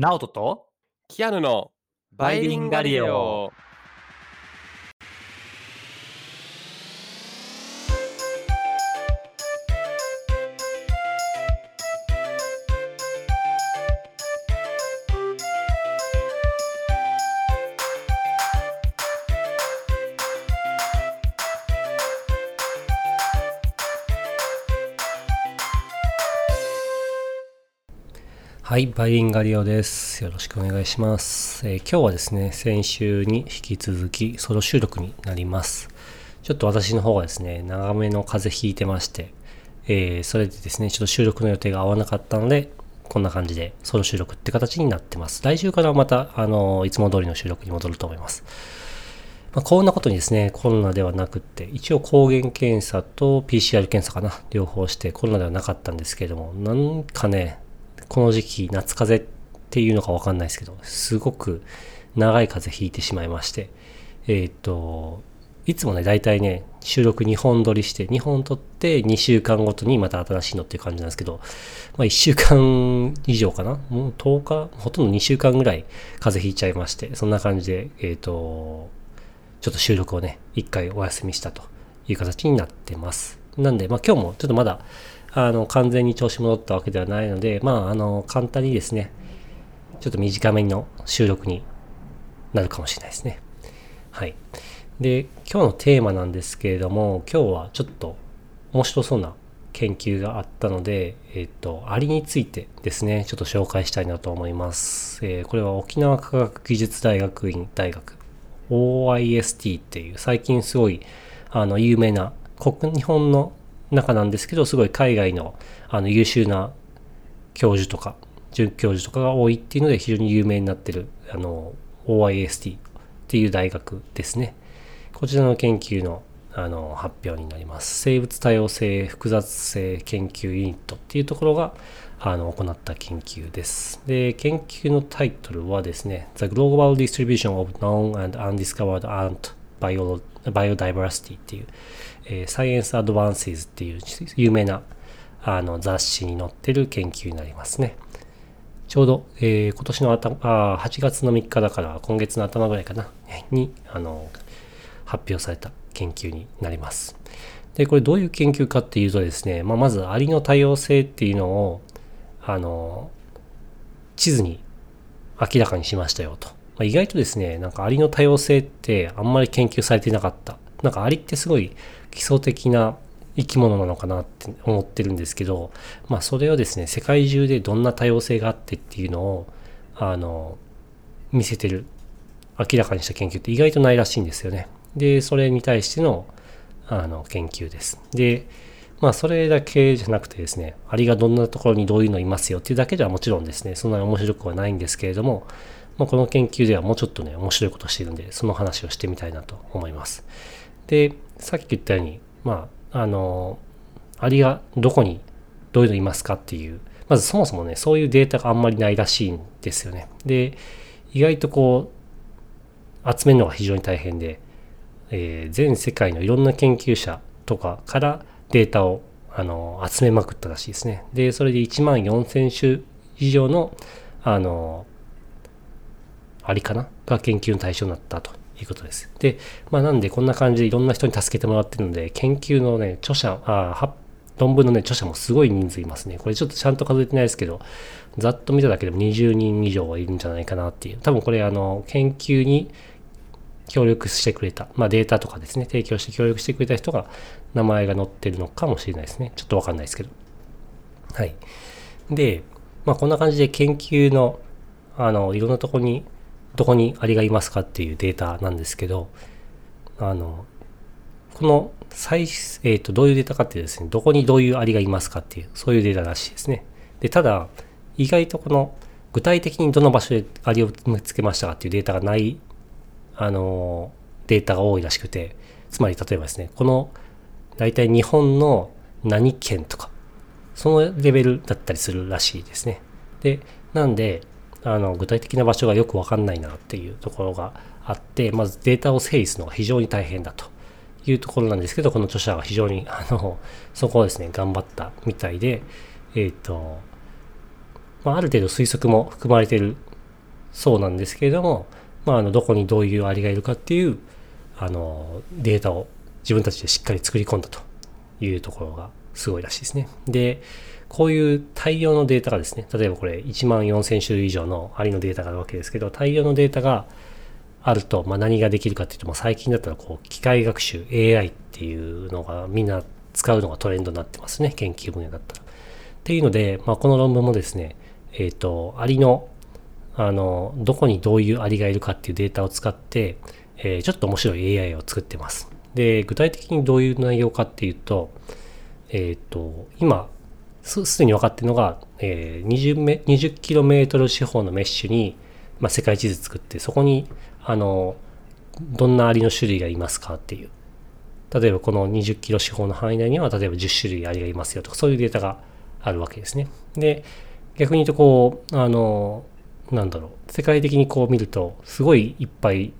ナオトとキアヌのバイリンガリオ。はい、バイリンガリオです。よろしくお願いします。えー今日はですね、先週に引き続きソロ収録になります。ちょっと私の方がですね、長めの風邪ひいてまして、えーそれでですね、ちょっと収録の予定が合わなかったので、こんな感じでソロ収録って形になってます。来週からまた、あのいつも通りの収録に戻ると思います。まあ、こんなことにですね、コロナではなくって、一応抗原検査と PCR 検査かな、両方してコロナではなかったんですけれども、なんかね、この時期、夏風邪っていうのかわかんないですけど、すごく長い風邪ひいてしまいまして、えっ、と、いつもね、大体ね、収録2本撮りして、2本撮って2週間ごとにまた新しいのっていう感じなんですけど、まあ1週間以上かな？もう10日ほとんど2週間ぐらい風邪ひいちゃいまして、そんな感じで、えっ、と、ちょっと収録をね、一回お休みしたという形になってます。なんで、まあ今日もちょっとまだ、あの、完全に調子戻ったわけではないので、まあ、あの、簡単にですね、ちょっと短めの収録になるかもしれないですね。はい。で、今日のテーマなんですけれども、今日はちょっと面白そうな研究があったので、えっ、と、アリについてですね、ちょっと紹介したいなと思います。えーこれは沖縄科学技術大学院大学 OIST っていう最近すごいあの有名な国日本の中なんですけどすごい海外のあの優秀な教授とか准教授とかが多いっていうので非常に有名になってるあの OIST っていう大学ですね。こちらの研究のあの発表になります。生物多様性複雑性研究ユニットっていうところがあの行った研究です。で研究のタイトルはですね The Global Distribution of Known and Undiscovered Ant Biodiversity っていう、えー Science Advances っていう有名なあの雑誌に載ってる研究になりますねちょうど、えー今年の頭あ8月の3日だから今月の頭ぐらいかなにあの発表された研究になります。で、これどういう研究かっていうとですね、まあ、まずアリの多様性っていうのをあの地図に明らかにしましたよと。まあ、意外とですね、なんかアリの多様性ってあんまり研究されてなかった。なんかアリってすごい基礎的な生き物なのかなって思ってるんですけど、まあそれをですね、世界中でどんな多様性があってっていうのを、あの、見せてる、明らかにした研究って意外とないらしいんですよね。で、それに対しての、あの、研究です。で、まあそれだけじゃなくてですね、アリがどんなところにどういうのいますよっていうだけではもちろんですね、そんなに面白くはないんですけれども、まあ、この研究ではもうちょっとね、面白いことしてるんで、その話をしてみたいなと思います。で、さっき言ったように、まあ、あの、アリがどこにどういうのいますかっていう、まずそもそもね、そういうデータがあんまりないらしいんですよね。で、意外とこう、集めるのが非常に大変で、えー全世界のいろんな研究者とかからデータをあの集めまくったらしいですね。で、それで1万4000種以上の、あの、アリかな？が研究の対象になったということです。で、まあなんでこんな感じでいろんな人に助けてもらってるので、研究のね、著者、あ論文のね、著者もすごい人数いますね。これちょっとちゃんと数えてないですけど、ざっと見ただけでも20人以上はいるんじゃないかなっていう。多分これあの、研究に協力してくれた、まあ、データとかですね、提供して協力してくれた人が名前が載ってるのかもしれないですね。ちょっとわかんないですけど。はい。で、まあ、こんな感じで研究の、あの、いろんなとこに、どこにアリがいますかっていうデータなんですけど、あの、この最、えっ、と、どういうデータかっていうですね、どこにどういうアリがいますかっていう、そういうデータらしいですね。で、ただ、意外とこの、具体的にどの場所でアリを見つけましたかっていうデータがないあのデータが多いらしくてつまり例えばですねこの大体日本の何県とかそのレベルだったりするらしいですねでなんであの具体的な場所がよくわかんないなっていうところがあってまずデータを整理するのが非常に大変だというところなんですけどこの著者は非常に あのそこをですね頑張ったみたいでえっ、とまあ、ある程度推測も含まれているそうなんですけれども、まあ、あのどこにどういうアリがいるかっていうあのデータを自分たちでしっかり作り込んだというところがすごいらしいですね。で、こういう大量のデータがですね、例えばこれ1万4000種類以上のアリのデータがあるわけですけど、大量のデータがあると、まあ、何ができるかっていうと、まあ、最近だったらこう機械学習 AI っていうのがみんな使うのがトレンドになってますね、研究分野だったら。っていうので、まあ、この論文もですね、えっ、ー、と、アリの、あの、どこにどういうアリがいるかっていうデータを使って、えー、ちょっと面白い AI を作ってます。で、具体的にどういう内容かっていうと、えっ、ー、と、今、すでに分かっているのが、えー、20, 20キロメートル四方のメッシュに、まあ、世界地図作って、そこに、あの、どんなアリの種類がいますかっていう。例えばこの20キロ四方の範囲内には、例えば10種類アリがいますよとか、そういうデータがあるわけですね。で、逆に言うとこう、あの、なんだろう、世界的にこう見ると、すごいいっぱい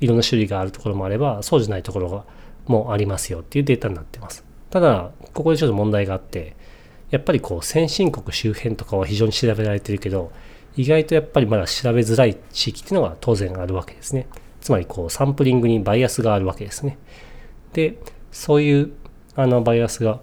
いろんな種類があるところもあれば、そうじゃないところがもありますよっていうデータになってます。ただ、ここでちょっと問題があって、やっぱりこう先進国周辺とかは非常に調べられてるけど、意外とやっぱりまだ調べづらい地域っていうのが当然あるわけですね。つまりこうサンプリングにバイアスがあるわけですね。で、そういうあのバイアスが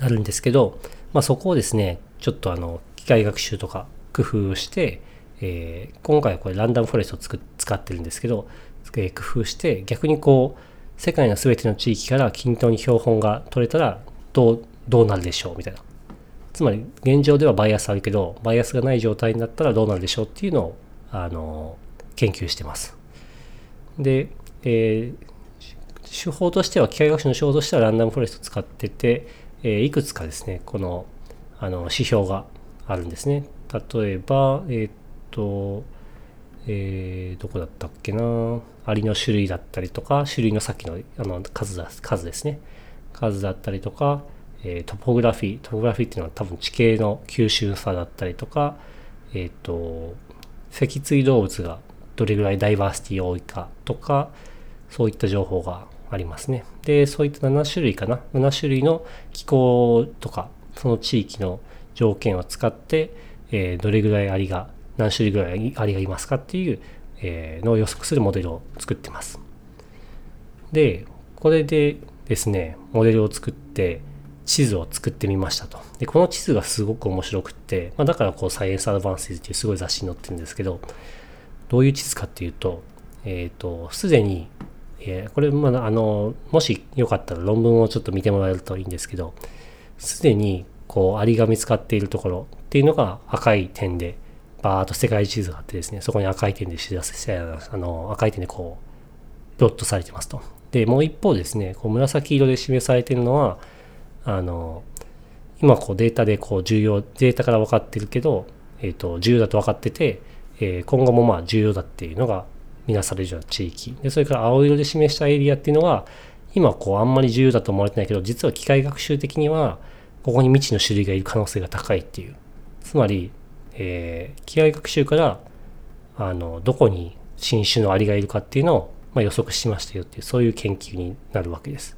あるんですけど、まあ、そこをですね、ちょっとあの機械学習とか工夫をして、えー、今回はこれランダムフォレストを使ってるんですけど、えー、工夫して逆にこう世界の全ての地域から均等に標本が取れたらどうどうなるでしょうみたいなつまり現状ではバイアスあるけどバイアスがない状態になったらどうなるでしょうっていうのをあの研究してます。で、えー、手法としては機械学習の手法としてはランダムフォレストを使ってて、えー、いくつかですねこのあの指標があるんですね。例えばえっ、とえー、どこだったっけな？アリの種類だったりとか種類のさっきのあの数だ数ですね。数だったりとかえー、トポグラフィー、トポグラフィーっていうのは多分地形の吸収さだったりとか、えっ、ー、と、脊椎動物がどれぐらいダイバーシティ多いかとか、そういった情報がありますね。で、そういった7種類かな。7種類の気候とか、その地域の条件を使って、えー、どれぐらいアリが、何種類ぐらいアリがいますかっていう、えー、のを予測するモデルを作ってます。で、これでですね、モデルを作って、地図を作ってみましたと。で、この地図がすごく面白くって、まあ、だからこう、サイエンスアドバンスっていうすごい雑誌に載ってるんですけど、どういう地図かっていうと、えっ、ー、と、すでに、えー、これ、まだ、あの、もしよかったら論文をちょっと見てもらえるといいんですけど、すでに、こう、アリが見つかっているところっていうのが赤い点で、バーっと世界地図があってですね、そこに赤い点で知らせ、あの、赤い点でこう、プロットされてますと。で、もう一方ですね、こう紫色で示されているのは、あの今こうデータでこう重要データから分かってるけど、えー、と重要だと分かってて、えー、今後もまあ重要だっていうのが見なされるような地域でそれから青色で示したエリアっていうのは今こうあんまり重要だと思われてないけど実は機械学習的にはここに未知の種類がいる可能性が高いっていうつまり、えー、機械学習からあのどこに新種のアリがいるかっていうのを、まあ、予測しましたよっていうそういう研究になるわけです。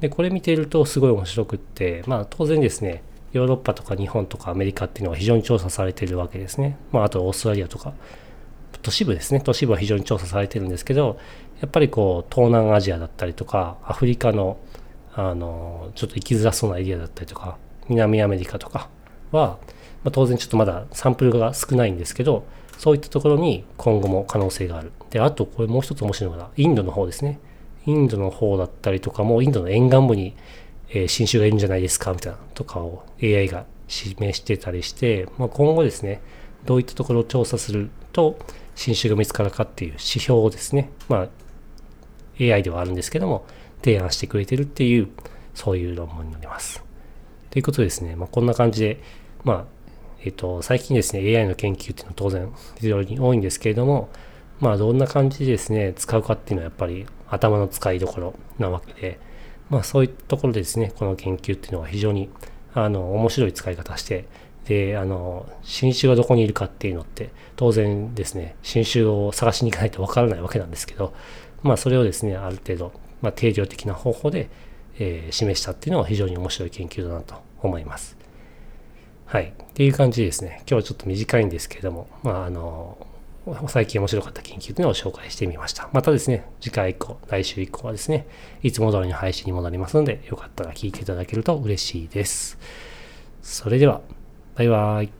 で、これ見ているとすごい面白くって、まあ当然ですね、ヨーロッパとか日本とかアメリカっていうのは非常に調査されているわけですね。まああとオーストラリアとか、都市部ですね。都市部は非常に調査されてるんですけど、やっぱりこう東南アジアだったりとか、アフリカのあの、ちょっと行きづらそうなエリアだったりとか、南アメリカとかは、まあ、当然ちょっとまだサンプルが少ないんですけど、そういったところに今後も可能性がある。で、あとこれもう一つ面白いのが、インドの方ですね。インドの方だったりとかも、インドの沿岸部に、えー、新種がいるんじゃないですかみたいなとかを AI が示してたりして、まあ、今後ですね、どういったところを調査すると新種が見つかるかっていう指標をですね、まあ、AI ではあるんですけども、提案してくれてるっていう、そういう論文になります。ということですね、まあ、こんな感じで、まあ、えっ、ー、と、最近ですね、AI の研究っていうのは当然非常に多いんですけれども、まあ、どんな感じでですね、使うかっていうのはやっぱり頭の使いどころなわけで、まあそういうところでですね、この研究っていうのは非常にあの面白い使い方して、で、あの、新種がどこにいるかっていうのって、当然ですね、新種を探しに行かないとわからないわけなんですけど、まあそれをですね、ある程度、まあ、定量的な方法で、えー、示したっていうのは非常に面白い研究だなと思います。はい。っていう感じですね、今日はちょっと短いんですけれども、まああの、最近面白かった研究というのを紹介してみました。またですね、次回以降、来週以降はですね、いつも通りの配信にもなりますので、よかったら聞いていただけると嬉しいです。それでは、バイバイ。